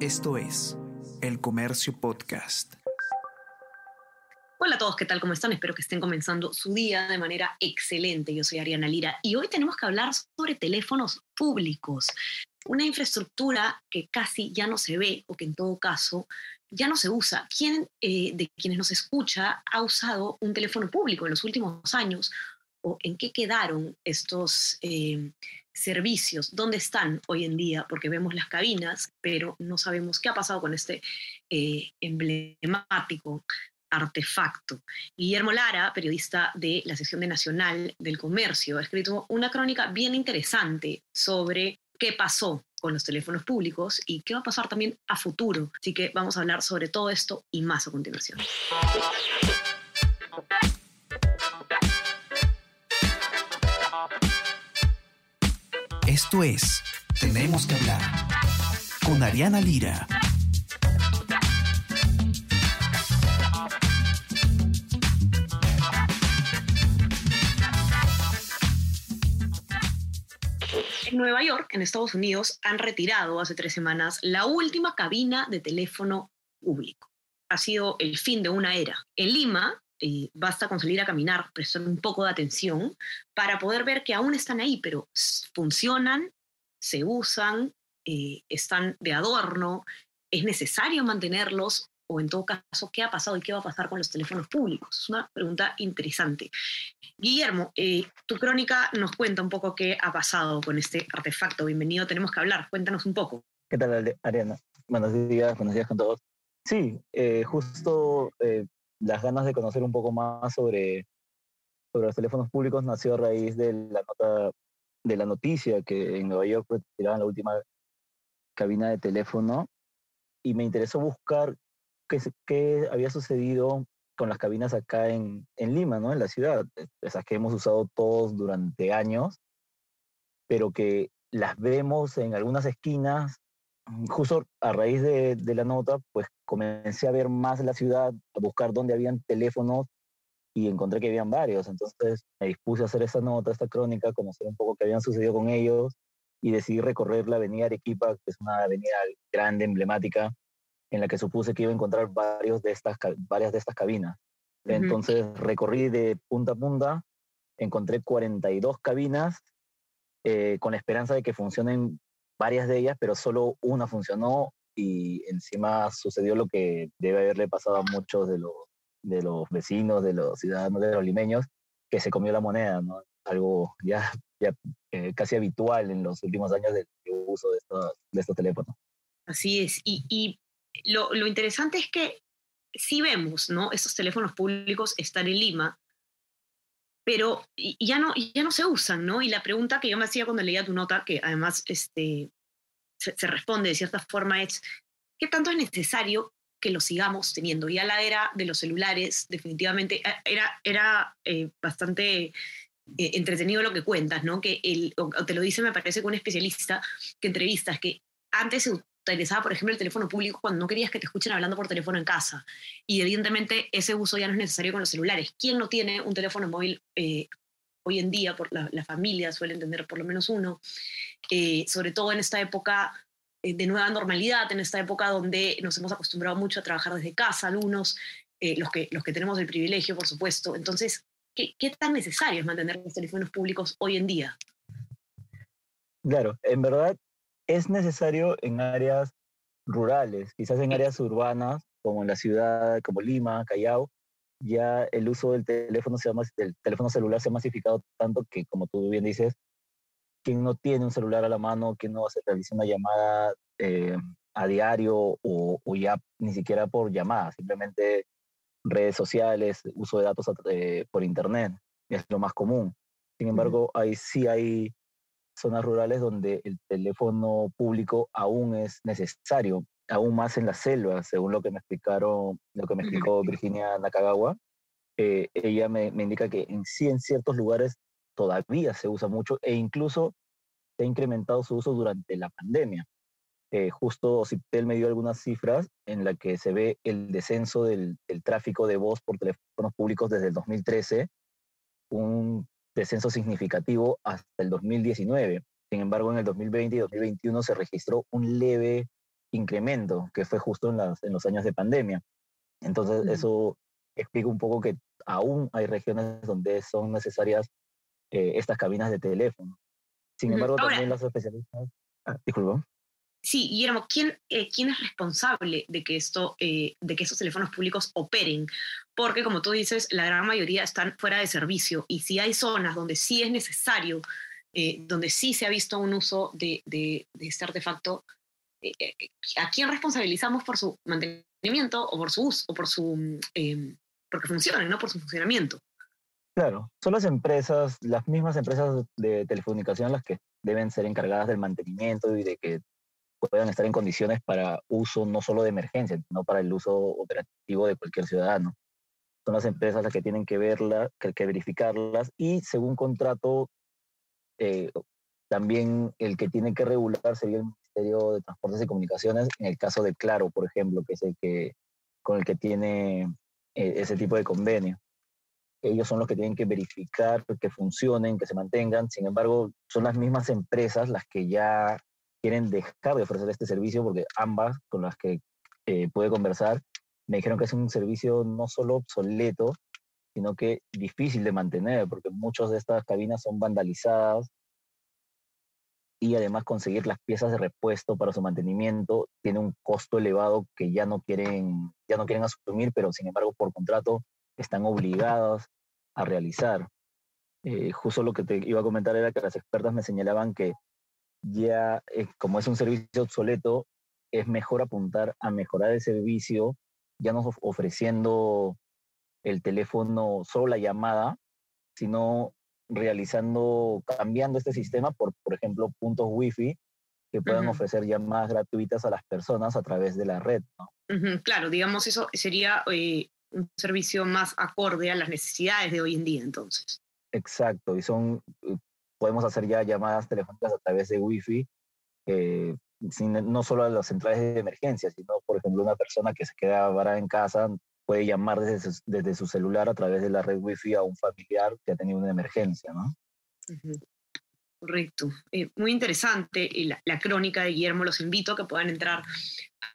Esto es El Comercio Podcast. Hola a todos, ¿qué tal? ¿Cómo están? Espero que estén comenzando su día de manera excelente. Yo soy Ariana Lira y hoy tenemos que hablar sobre teléfonos públicos, una infraestructura que casi ya no se ve o que en todo caso ya no se usa. ¿Quién eh, de quienes nos escucha ha usado un teléfono público en los últimos años? ¿O en qué quedaron estos eh, servicios? ¿Dónde están hoy en día? Porque vemos las cabinas, pero no sabemos qué ha pasado con este eh, emblemático artefacto. Guillermo Lara, periodista de la sección de Nacional del Comercio, ha escrito una crónica bien interesante sobre qué pasó con los teléfonos públicos y qué va a pasar también a futuro. Así que vamos a hablar sobre todo esto y más a continuación. Esto es Tenemos que hablar con Ariana Lira. En Nueva York, en Estados Unidos, han retirado hace tres semanas la última cabina de teléfono público. Ha sido el fin de una era. En Lima, eh, basta con salir a caminar, prestar un poco de atención para poder ver que aún están ahí, pero funcionan, se usan, eh, están de adorno, es necesario mantenerlos o en todo caso, ¿qué ha pasado y qué va a pasar con los teléfonos públicos? Es una pregunta interesante. Guillermo, eh, tu crónica nos cuenta un poco qué ha pasado con este artefacto. Bienvenido, tenemos que hablar. Cuéntanos un poco. ¿Qué tal, Ariana? Buenos días, buenos días con todos. Sí, justo las ganas de conocer un poco más sobre, sobre los teléfonos públicos nació a raíz de la nota de la noticia que en Nueva York retiraban la última cabina de teléfono y me interesó buscar qué, había sucedido con las cabinas acá en, en, Lima, ¿no? En la ciudad, esas que hemos usado todos durante años, pero que las vemos en algunas esquinas. Justo a raíz de, de la nota, pues comencé a ver más la ciudad, a buscar dónde habían teléfonos y encontré que habían varios. Entonces me dispuse a hacer esa nota, esta crónica, conocer un poco qué habían sucedido con ellos y decidí recorrer la avenida Arequipa, que es una avenida grande, emblemática, en la que supuse que iba a encontrar varios de estas, varias de estas cabinas. Entonces recorrí de punta a punta, encontré 42 cabinas eh, con la esperanza de que funcionen varias de ellas, pero solo una funcionó y encima sucedió lo que debe haberle pasado a muchos de los, de los vecinos, de los ciudadanos, de los limeños, que se comió la moneda, ¿no? Algo ya, ya eh, casi habitual en los últimos años del uso de estos, de estos teléfonos. Así es. Y, y lo, lo, interesante es que sí vemos, ¿no? Estos teléfonos públicos están en Lima, pero ya no, ya no se usan, ¿no? Y la pregunta que yo me hacía cuando leía tu nota, que además este, se, responde de cierta forma, es, ¿qué tanto es necesario que lo sigamos teniendo? Ya la era de los celulares, definitivamente, eh, era, era eh, bastante eh, entretenido lo que cuentas, ¿no? Que el, o te lo dice, me parece, que un especialista que entrevistas, que antes se utilizaba, por ejemplo, el teléfono público cuando no querías que te escuchen hablando por teléfono en casa. Y evidentemente ese uso ya no es necesario con los celulares. ¿Quién no tiene un teléfono móvil hoy en día? Por la, la, familia suele tener por lo menos uno. Eh, sobre todo en esta época eh, de nueva normalidad, en esta época donde nos hemos acostumbrado mucho a trabajar desde casa, algunos, eh, los, que, los que tenemos el privilegio, por supuesto. Entonces, ¿qué, ¿qué tan necesario es mantener los teléfonos públicos hoy en día? Claro, en verdad es necesario en áreas rurales, quizás en áreas urbanas, como en la ciudad, como Lima, Callao, ya el uso del teléfono, se del teléfono celular se ha masificado tanto que, como tú bien dices, quien no tiene un celular a la mano, quien no hace realizar una llamada eh, a diario o, o, ya ni siquiera por llamada, simplemente redes sociales, uso de datos eh, por internet, es lo más común. Sin embargo, ahí sí hay zonas rurales donde el teléfono público aún es necesario, aún más en la selva, según lo que me explicaron, lo que me explicó Virginia Nakagawa. Eh, ella me, me, indica que en sí en ciertos lugares todavía se usa mucho e incluso se ha incrementado su uso durante la pandemia. Eh, justo Ciptel me dio algunas cifras en la que se ve el descenso del, del tráfico de voz por teléfonos públicos desde el 2013, un descenso significativo hasta el 2019. Sin embargo, en el 2020 y 2021 se registró un leve incremento, que fue justo en, las, en los años de pandemia. Entonces, eso explica un poco que aún hay regiones donde son necesarias eh, estas cabinas de teléfono. Sin embargo, también los especialistas... Ah, disculpa. Sí, Guillermo, ¿quién, eh, ¿quién es responsable de que, esto, eh, de que estos teléfonos públicos operen? Porque, como tú dices, la gran mayoría están fuera de servicio y si hay zonas donde sí es necesario, eh, donde sí se ha visto un uso de, de, de este artefacto, ¿a quién responsabilizamos por su mantenimiento o por su uso o por su, em, porque funcione, no por su funcionamiento? Claro, son las empresas, las mismas empresas de telecomunicación las que deben ser encargadas del mantenimiento y de que puedan estar en condiciones para uso no solo de emergencia, sino para el uso operativo de cualquier ciudadano. Son las empresas las que tienen que verlas, que, que verificarlas y según contrato, eh, también el que tiene que regular sería el Ministerio de Transportes y Comunicaciones, en el caso de Claro, por ejemplo, que es el que, con el que tiene eh, ese tipo de convenio. Ellos son los que tienen que verificar que funcionen, que se mantengan. Sin embargo, son las mismas empresas las que ya quieren dejar de ofrecer este servicio porque ambas con las que eh, pude conversar me dijeron que es un servicio no solo obsoleto, sino que difícil de mantener porque muchas de estas cabinas son vandalizadas y además conseguir las piezas de repuesto para su mantenimiento tiene un costo elevado que ya no quieren, ya no quieren asumir, pero sin embargo por contrato están obligados a realizar. Eh, justo lo que te iba a comentar era que las expertas me señalaban que ya eh, como es un servicio obsoleto, es mejor apuntar a mejorar el servicio, ya no ofreciendo el teléfono solo la llamada, sino realizando, cambiando este sistema por, por ejemplo, puntos wifi que puedan ofrecer llamadas gratuitas a las personas a través de la red. Claro, digamos, eso sería eh, un servicio más acorde a las necesidades de hoy en día, entonces. Exacto, y son eh, podemos hacer ya llamadas telefónicas a través de Wi-Fi, eh, no solo a las centrales de emergencia, sino, por ejemplo, una persona que se queda varada en casa puede llamar desde su, desde su celular a través de la red Wi-Fi a un familiar que ha tenido una emergencia, ¿no? Correcto. Eh, muy interesante la, crónica de Guillermo. Los invito a que puedan entrar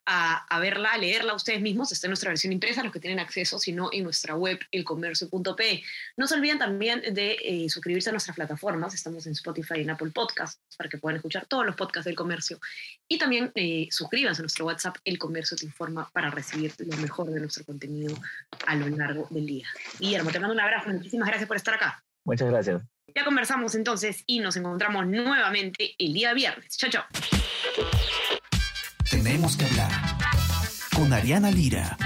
a, verla, a leerla ustedes mismos. Está en nuestra versión impresa, los que tienen acceso, sino en nuestra web, elcomercio.p. No se olviden también de eh, suscribirse a nuestras plataformas. Estamos en Spotify y en Apple Podcasts para que puedan escuchar todos los podcasts del comercio. Y también eh, suscríbanse a nuestro WhatsApp, El Comercio Te Informa, para recibir lo mejor de nuestro contenido a lo largo del día. Guillermo, te mando un abrazo. Muchísimas gracias por estar acá. Muchas gracias. Ya conversamos entonces y nos encontramos nuevamente el día viernes. Chao, chao. Tenemos que hablar con Ariana Lira.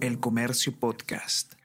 El Comercio Podcast.